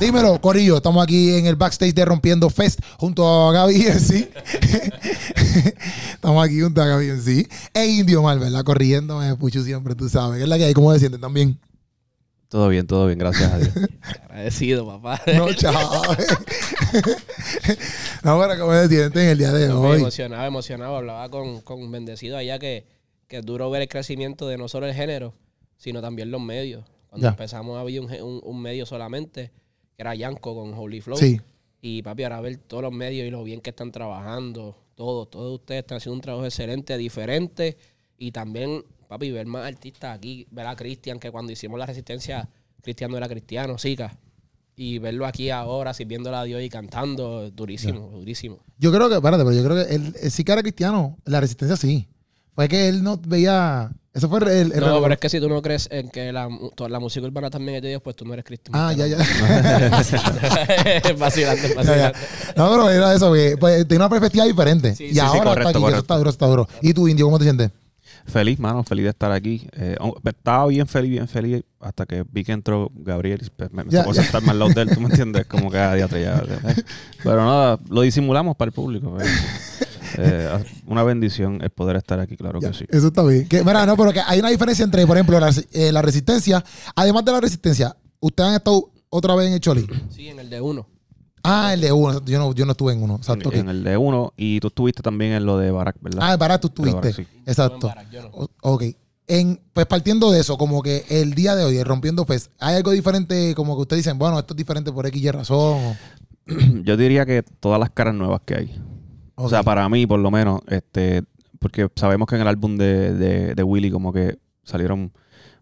Dímelo, Corillo. Estamos aquí en el backstage de Rompiendo Fest junto a Gaby sí. Estamos aquí junto a Gaby sí. E Indio Mal, ¿verdad? Corriéndome, pucho siempre, tú sabes. ¿Qué es la que hay? ¿Cómo se sienten también? Todo bien, todo bien, gracias a Dios. Agradecido, papá. No, chao. no, pero ¿cómo se sienten en el día de hoy? Emocionado, emocionado. Hablaba con, con Bendecido allá que, que es duro ver el crecimiento de no solo el género, sino también los medios. Cuando Ya. empezamos había un, un- un medio solamente, que era Yanko con Holy Flow. Sí. Y papi, ahora ver todos los medios y lo bien que están trabajando, todos, todos ustedes están haciendo un trabajo excelente, diferente. Y también, papi, ver más artistas aquí, ver a Cristian, que cuando hicimos la resistencia, Cristian no era cristiano, siga. Y verlo aquí ahora, sirviéndole a Dios y cantando, durísimo, durísimo. Yo creo que, espérate, pero yo creo que él, él sí que era cristiano. La resistencia sí. Fue que él no veía. Eso fue el. el- No, pero es que si tú no crees en que la, toda la música urbana también es de Dios, pues tú no eres cristiano. Ah, ya, ya. ya. vacilando. No, pero era eso, que pues, tiene una perspectiva diferente. Sí, y sí, sí, ahora correcto, está aquí, eso está duro, está duro. ¿Y tú, Indio, cómo te sientes? feliz, mano, feliz de estar aquí. Eh, oh, estaba bien feliz, bien feliz, hasta que vi que entró Gabriel y pues, me, me Ya, tocó ya. sentarme al lado de él, ¿tú me entiendes? Como que a día ya. Pero nada, lo disimulamos para el público. eh. Eh, una bendición el poder estar aquí, claro Ya, que sí. Eso está bien. Que, mira, no, pero que hay una diferencia entre, por ejemplo, la, eh, la resistencia. Además de la resistencia, ¿ustedes han estado otra vez en el Choli? Sí, en el de uno. Ah, el de uno. Yo no, yo no estuve en uno. En, Exacto. ok. en el de uno, y tú estuviste también en lo de Barack, ¿verdad? Ah, para tú Pero estuviste. sí. Exacto. En Barack, yo no. O- ok. En, pues partiendo de eso, como que el día de hoy, el Rompiendo Fest, ¿hay algo diferente? Como que ustedes dicen, bueno, esto es diferente por X y razón. o- Yo diría que todas las caras nuevas que hay. O sea, para mí, por lo menos, este, porque sabemos que en el álbum de, de, de Willy como que salieron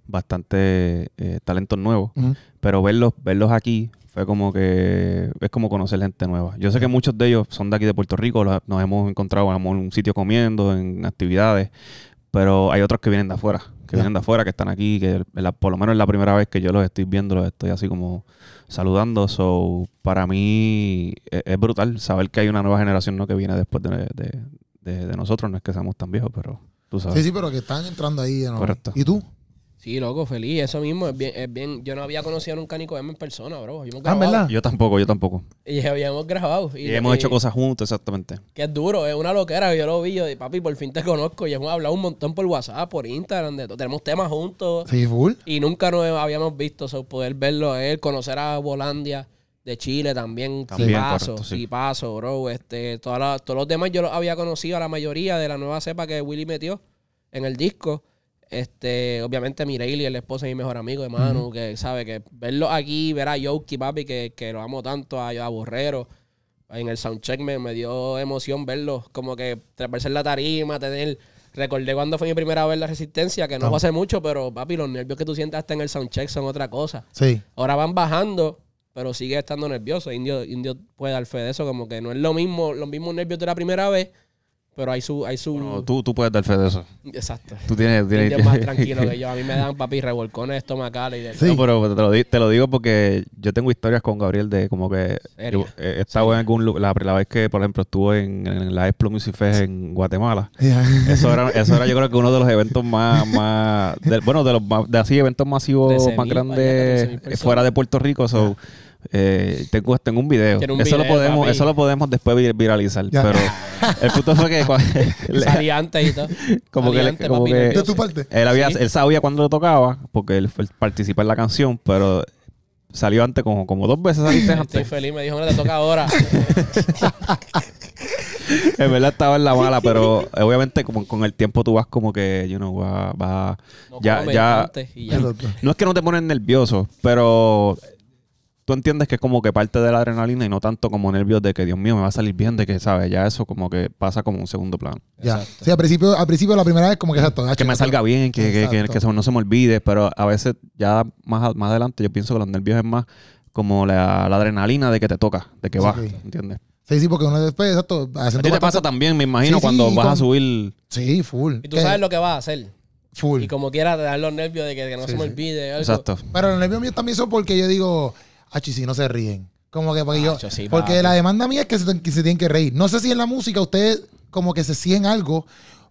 bastante eh, talentos nuevos, pero verlos, verlos aquí fue como que es como conocer gente nueva. Yo sé que muchos de ellos son de aquí de Puerto Rico, nos hemos encontrado en un sitio comiendo, en actividades, pero hay otros que vienen de afuera, que vienen de afuera, que están aquí, que la- por lo menos es la primera vez que yo los estoy viendo, los estoy así como saludando. So, para mí es, es brutal saber que hay una nueva generación ¿no? que viene después de, de- de- de nosotros. No es que seamos tan viejos, pero tú sabes. Sí, sí, pero que están entrando ahí. ¿no? Correcto. ¿Y tú? Sí, loco, feliz. Eso mismo es bien, es bien. Yo no había conocido nunca a Nico M en persona, bro. Habíamos Ah, ¿en grabado. verdad? Yo tampoco, yo tampoco. Y habíamos grabado. Y, hemos hecho cosas juntos, exactamente. Que es duro, es una loquera. Yo lo vi, yo de papi, por fin te conozco. Y hemos hablado un montón por WhatsApp, por Instagram, de todo. Tenemos temas juntos. Sí, full. Y nunca nos habíamos visto, so, poder verlo a él, conocer a Volandia de Chile también, También, sí paso, correcto, sí. paso, bro. Este, todas las- todos los demás yo los había conocido a la mayoría de la nueva cepa que Willy metió en el disco. Este, obviamente Mireille, el esposo de mi mejor amigo de Manu, que sabe que verlo aquí, ver a Yoki, papi, que, que lo amo tanto, a, a Borrero. En el soundcheck me, me dio emoción verlo, como que en la tarima, tener... Recordé cuando fue mi primera vez en la Resistencia, que no fue hace mucho, pero papi, los nervios que tú sientes hasta en el soundcheck son otra cosa. Sí. Ahora van bajando, pero sigue estando nervioso. Indio, Indio puede dar fe de eso, como que no es lo mismo, los mismos nervios de la primera vez, pero hay su, hay su. Bueno, tú, tú puedes dar fe de eso. Exacto. Tú tienes... tienes- más tranquilo que yo. A mí me dan papi revolcones estomacales y de Sí. No, pero te lo, di- te lo digo porque yo tengo historias con Gabriel de como que yo he estado en algún lugar, la, la vez que por ejemplo estuve en, en la Explo Music Fest en Guatemala. Eso era, eso era yo creo que uno de los eventos más, más de- bueno, de los más- de así eventos masivos 13.000, más grandes 13.000 eh, fuera de Puerto Rico. So, eh, tengo, tengo un video. Un eso lo podemos, papi. eso lo podemos después vir- viralizar. Ya. Pero el punto fue que cua- le- Salí antes y todo. como que, le- antes, como papi, que- nervioso. ¿De tu parte? él había, Sí. él sabía cuándo lo tocaba, porque él fue- participó en la canción, pero salió antes como, como dos veces saliste Estoy antes. feliz, me dijo, no te toca ahora. en verdad estaba en la mala, pero obviamente como con el tiempo tú vas como que, you know, va, va No ya, ya, antes y ya. No es que no te pones nervioso, pero tú entiendes que es como que parte de la adrenalina y no tanto como nervios de que Dios mío me va a salir bien, de que sabes, ya eso como que pasa como un segundo plano. Ya. Exacto. Sí, al principio, al principio la primera vez como que exacto. Que me salga bien, que, que, que- que eso no se me olvide, pero a veces ya más, más adelante yo pienso que los nervios es más como la, la adrenalina de que te toca, de que Sí. vas, ¿entiendes? Sí, sí, porque uno después, exacto, A ti te pasa también, me imagino, Sí, sí, cuando vas a subir... Sí, full. Y tú sabes lo que vas a hacer. Full. Y como quiera te dan los nervios de que, que no Sí, se me sí. olvide. algo. Exacto. Pero los nervios míos también son porque yo digo, achi, si no se ríen. Como que porque yo. Sí, porque papi. la demanda mía es que se, que se tienen que reír. No sé si en la música ustedes como que se siguen algo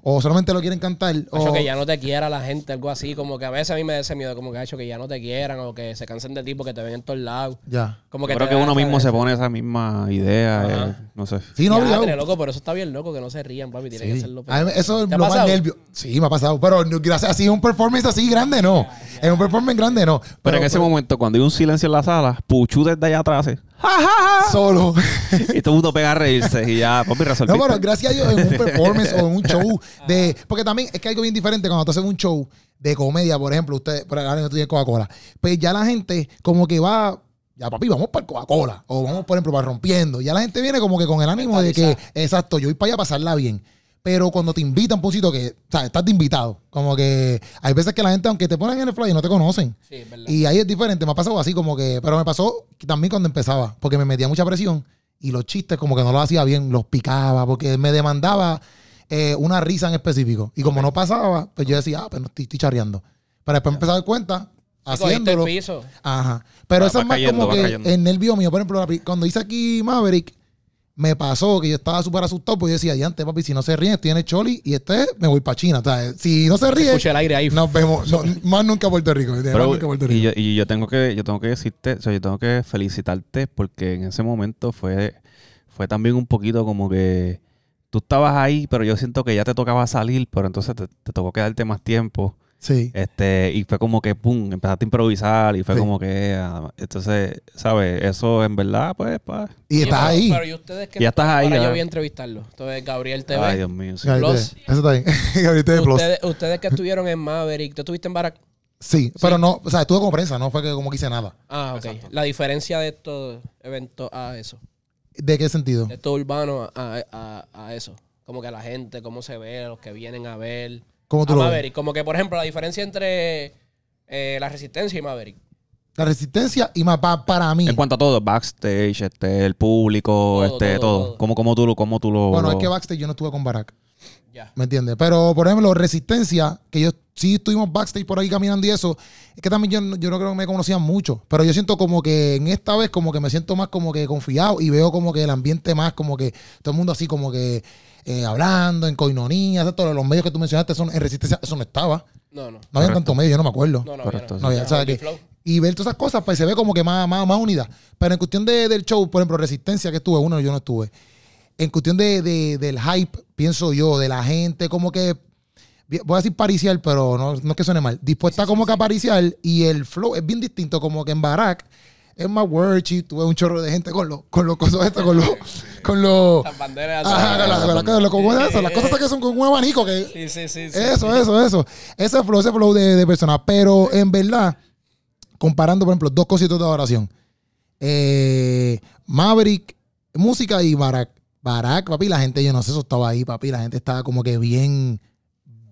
o solamente lo quieren cantar. O, que ya no te quiera la gente, algo así. Como que a veces a mí me da ese miedo, como que ha hecho que ya no te quieran o que se cansen de ti porque te ven en todos lados. Ya. Como Yo que creo que uno mismo se pone esa misma idea. Eh, no sé. Sí, no, Ya, obligado. loco, pero eso está bien loco, que no se rían, papi. Tiene que Sí. serlo. A mí eso es ¿Te ha lo más pasado? nervio. Sí, me ha pasado. Pero no, gracias, así un performance así grande, no. En un performance grande, no. Pero, en ese momento, cuando hay un silencio en la sala, Puchu desde allá atrás hace, ¡Ja, ja, ja! Solo. y todo el mundo pega a reírse y ya, papi, No, resolviste. pero gracias a Dios en un performance o en un show de... Porque también es que hay algo bien diferente cuando tú haces un show de comedia, por ejemplo, usted, por ahora tú tienes Coca-Cola. Pues ya la gente como que va... Ya, papi, vamos para el Coca-Cola. O vamos, por ejemplo, para Rompiendo. Ya la gente viene como que con el ánimo de que, exacto, yo voy para allá a pasarla bien. Pero cuando te invitan sitio que, o sea, estás de invitado. Como que hay veces que la gente, aunque te ponen en el fly, no te conocen. Sí, es verdad. Y ahí es diferente, me ha pasado así como que, pero me pasó también cuando empezaba, porque me metía mucha presión y los chistes como que no los hacía bien, los picaba, porque me demandaba eh, una risa en específico. Y como no pasaba, pues yo decía, ah, pues no estoy, estoy charreando. Pero después empecé a dar cuenta, haciéndolo. piso. Ajá. Pero eso es más cayendo, como que cayendo. el nervio mío. Por ejemplo, cuando hice aquí Maverick, me pasó que yo estaba súper asustado, pues yo decía, ya antes, papi, si no se ríen, estoy en el Choli y este me voy para China. O sea, si no se ríe, Escuché el aire ahí. nos vemos. No, más nunca a Puerto Rico. más nunca a Puerto Rico. y, yo, y yo tengo que yo tengo que decirte, o sea, yo tengo que felicitarte porque en ese momento fue fue también un poquito como que tú estabas ahí, pero yo siento que ya te tocaba salir, pero entonces te, te tocó quedarte más tiempo. Sí. Este, y fue como que pum, empezaste a improvisar y fue Sí. como que ah, entonces, ¿sabes? Eso en verdad pues, pa- Y estás pero- ahí. Pero y ustedes que Ya estás ahí, Ahora ya. yo voy a entrevistarlo. Entonces, Gabriel TV. ay, Dios mío. sí. Gabriel Plus. Eso está bien. Gabriel TV Plus. ustedes, ustedes que estuvieron en Maverick, ¿tú estuviste en Barack? Sí, pero no, o sea, estuve como prensa, no fue que como que hice nada. Ah, ok. La diferencia de estos eventos a eso. ¿De qué sentido? De estos urbanos a, a- a eso. Como que la gente, cómo se ve, los que vienen a ver. ¿Cómo tú a lo ves? Maverick. Como que, por ejemplo, la diferencia entre eh, la resistencia y Maverick. La resistencia y más pa- para mí. En cuanto a todo, backstage, este, el público, Todo, este, todo, todo. todo. ¿Cómo, cómo tú, lo- cómo tú lo Bueno, lo- es que backstage yo no estuve con Barack, Ya. ¿me entiendes? Pero, por ejemplo, resistencia, que yo sí estuvimos backstage por ahí caminando y eso, es que también yo, no- yo no creo que me conocían mucho, pero yo siento como que en esta vez como que me siento más como que confiado y veo como que el ambiente más como que todo el mundo así como que eh, hablando en coinonía, ¿cierto? los medios que tú mencionaste, son, en resistencia eso no estaba. No, no. No había Correcto. tanto medio, yo no me acuerdo. No, no, Correcto, ya No, o sea, que- y ver todas esas cosas, pues se ve como que más, más, más unidad. Pero en cuestión de- del show, por ejemplo, Resistencia que estuve, uno yo no estuve. En cuestión de, de- del hype, pienso yo, de la gente, como que, voy a decir paricial, pero no, no es que suene mal, dispuesta como que a pariciar y el flow es bien distinto, como que en Barack es más worchy, tuve un chorro de gente con los con los cosas estos, con los, con los, Las banderas. ajá, las- cosas que son con un abanico que, Sí, sí, sí. sí. eso, eso, eso. Ese flow, ese flow de, de personas. Pero en verdad, comparando, por ejemplo, dos cositos de adoración. Eh, Maverick, música y Barack. Barack, papi, la gente, yo no sé, eso estaba ahí, papi. La gente estaba como que bien,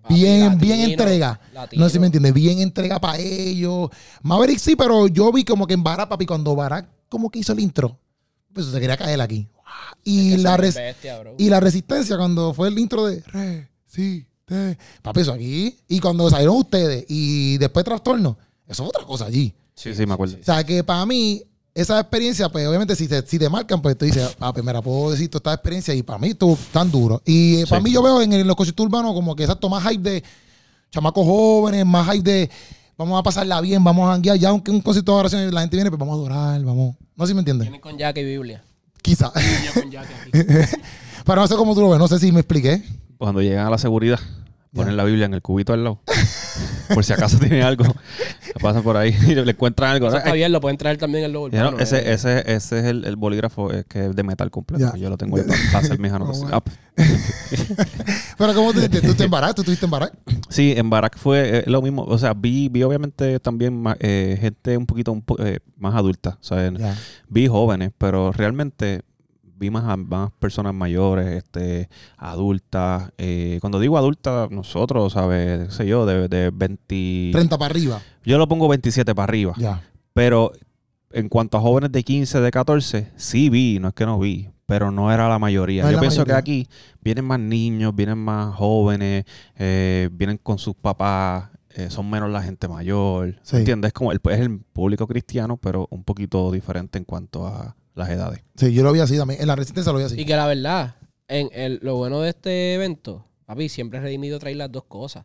Papi, bien, bien entrega. latino. No sé si me entiendes, bien entrega para ellos. Maverick sí, pero yo vi como que en Barack, papi, cuando Barack como que hizo el intro, pues se quería caer aquí. Y Es que la, bestia, y la resistencia cuando fue el intro de re, sí, te. Papi, eso aquí. Y cuando salieron ustedes y después trastorno, eso es otra cosa allí. Sí, sí, me acuerdo. O sea, que para mí, esa experiencia, pues obviamente si te, si te marcan, pues tú dices, ah, pues mira, puedo decir toda esta experiencia y para mí estuvo tan duro. Y eh, para Sí. mí yo veo en, los conciertos urbanos como que exacto, más hype de chamacos jóvenes, más hype de vamos a pasarla bien, vamos a janguear. Ya aunque un concierto de oración la gente viene, pues vamos a adorar, vamos. No sé si me entiendes. Vienen con Jack y Biblia. Quizá. Con Jack. Pero no sé cómo tú lo ves, no sé si me expliqué. Cuando llegan a la seguridad, ponen la Biblia en el cubito al lado. por si acaso tiene algo. Pasan por ahí y le encuentran algo. Eso está Ay, bien, lo pueden traer también no, urbanos. ese, eh. ese, ese es el, el bolígrafo eh, que es de metal completo. Ya. Yo lo tengo ahí para, para hacer mis anotaciones. bueno. Ah, Pero ¿cómo tú, tú te embarazas? ¿Tú estuviste en Barack? Sí, en Barack fue eh, lo mismo. O sea, vi, vi obviamente también eh, gente un poquito un po- eh, más adulta. O sea, vi jóvenes, pero realmente vi más, a- más personas mayores, este, adultas. eh, cuando digo adultas, nosotros, ¿sabes? Sé yo, de, de 20... 30 para arriba. Yo lo pongo 27 para arriba. Ya. Pero en cuanto a jóvenes de 15, de 14, sí vi, no es que no vi, pero no era la mayoría. No Yo la pienso mayoría. que aquí vienen más niños, vienen más jóvenes, eh, vienen con sus papás, eh, son menos la gente mayor. Sí. ¿Entiendes? Es como el, es el público cristiano, pero un poquito diferente en cuanto a las edades. Sí, yo lo vi así también. En la resistencia lo vi así. Y que la verdad, en el, lo bueno de este evento, papi, siempre Redimido trae las dos cosas.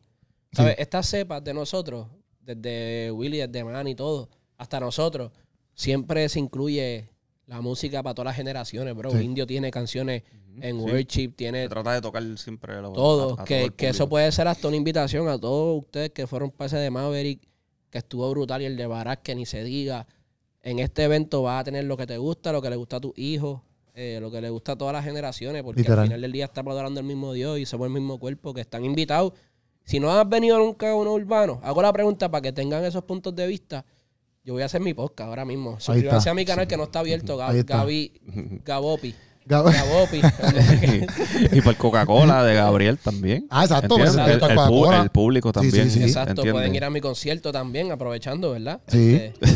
¿Sabes? Estas cepas de nosotros, desde Willy, desde Man y todo, hasta nosotros, siempre se incluye la música para todas las generaciones, bro. Sí. Indio tiene canciones en Sí. worship, tiene Se trata de tocar siempre lo- todo. a- a que, el que eso puede ser hasta una invitación a todos ustedes que fueron parte de Maverick, que estuvo brutal, y el de Barack, que ni se diga. En este evento vas a tener lo que te gusta, lo que le gusta a tus hijos, eh, lo que le gusta a todas las generaciones, porque Literal. al final del día estamos adorando el mismo Dios y somos el mismo cuerpo, que están invitados. Si no has venido nunca a uno urbano, hago la pregunta para que tengan esos puntos de vista. Yo voy a hacer mi podcast ahora mismo. Suscríbanse a mi canal que no está abierto, Gab- está. Gaby, Gabopi. Gab- Gabopi. y por Coca-Cola de Gabriel también. Ah, exacto, pues, el, público Sí, sí, también. sí. Exacto, ¿entiendes? pueden ir a mi concierto también, aprovechando, ¿verdad? Sí. Este,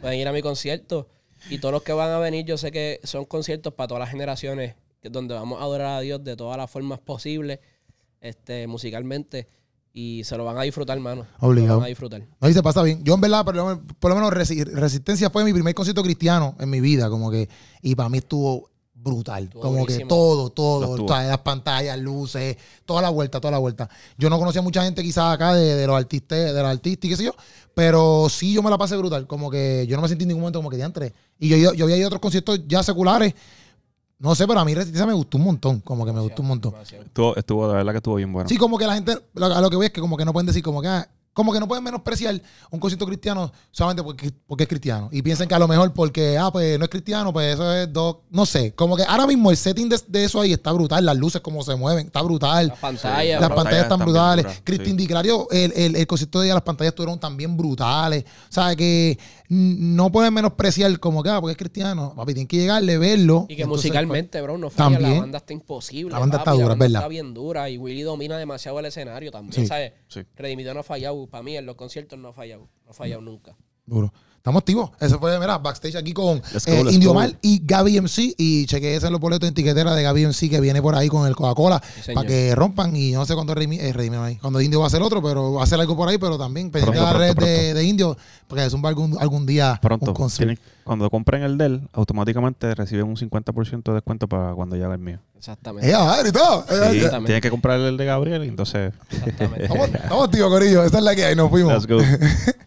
pueden ir a mi concierto. Y todos los que van a venir, yo sé que son conciertos para todas las generaciones, donde vamos a adorar a Dios de todas las formas posibles, este, musicalmente. Y se lo van a disfrutar, mano. Se lo Obligado. van a disfrutar. No, y se pasa bien. Yo, en verdad, por lo, menos- por lo menos Resi- Resistencia fue mi primer concierto cristiano en mi vida, como que, y para mí estuvo brutal. Como que todo, todo, estuvo. todas las pantallas, luces, toda la vuelta, toda la vuelta. Yo no conocía mucha gente quizás acá de, de los artistas, de los artistas y qué sé yo, pero sí yo me la pasé brutal, como que yo no me sentí en ningún momento como que diantre. Y yo, yo, yo había ido a otros conciertos ya seculares, no sé, pero a mí Resistencia me gustó un montón, como que me gustó un montón. Estuvo, estuvo, de verdad que estuvo bien bueno. Sí, como que la gente, lo- a lo que voy es que como que no pueden decir como que, ah, como que no pueden menospreciar un concierto cristiano solamente porque, porque es cristiano. Y piensen que a lo mejor porque, ah, pues no es cristiano, pues eso es dos, no sé, como que ahora mismo el setting de, de eso ahí está brutal, las luces como se mueven, está brutal. Las pantallas, Las pantallas están brutales. Cristín sí. Di Clario, el, el, el concierto de ella, las pantallas estuvieron también brutales. O sea, que no pueden menospreciar como que, ah, porque es cristiano. Papi, tienen que llegarle, verlo. Y que Entonces, musicalmente, bro, no falla. También. La banda está imposible. La banda papi, está dura, banda ¿verdad? Está bien dura. Y Willy domina demasiado el escenario también, Sí. ¿sabes? Sí. Redimido no ha fallado. Para mí, en los conciertos no ha fallado. No ha fallado nunca. Duro. Estamos activos. Eso fue, mira, backstage aquí con go, eh, Indio. Mal y Gaby MC. Y chequeé en los boletos en tiquetera de Gaby MC que viene por ahí con el Coca-Cola para que rompan. Y no sé cuándo eh, ahí, cuando Indio va a hacer otro, pero va a hacer algo por ahí. Pero también pendiente de la Pronto, red pronto, de, de Indio porque es un algún, algún día Pronto. un concierto. tienen- cuando compren el del, automáticamente reciben un 50% de descuento para cuando llegue el mío. Exactamente. Y todo. Sí, Exactamente. tienen que comprar el de Gabriel y entonces... Exactamente. Estamos, estamos, tío, Corillo. Esa es la que hay. Nos fuimos. Let's go.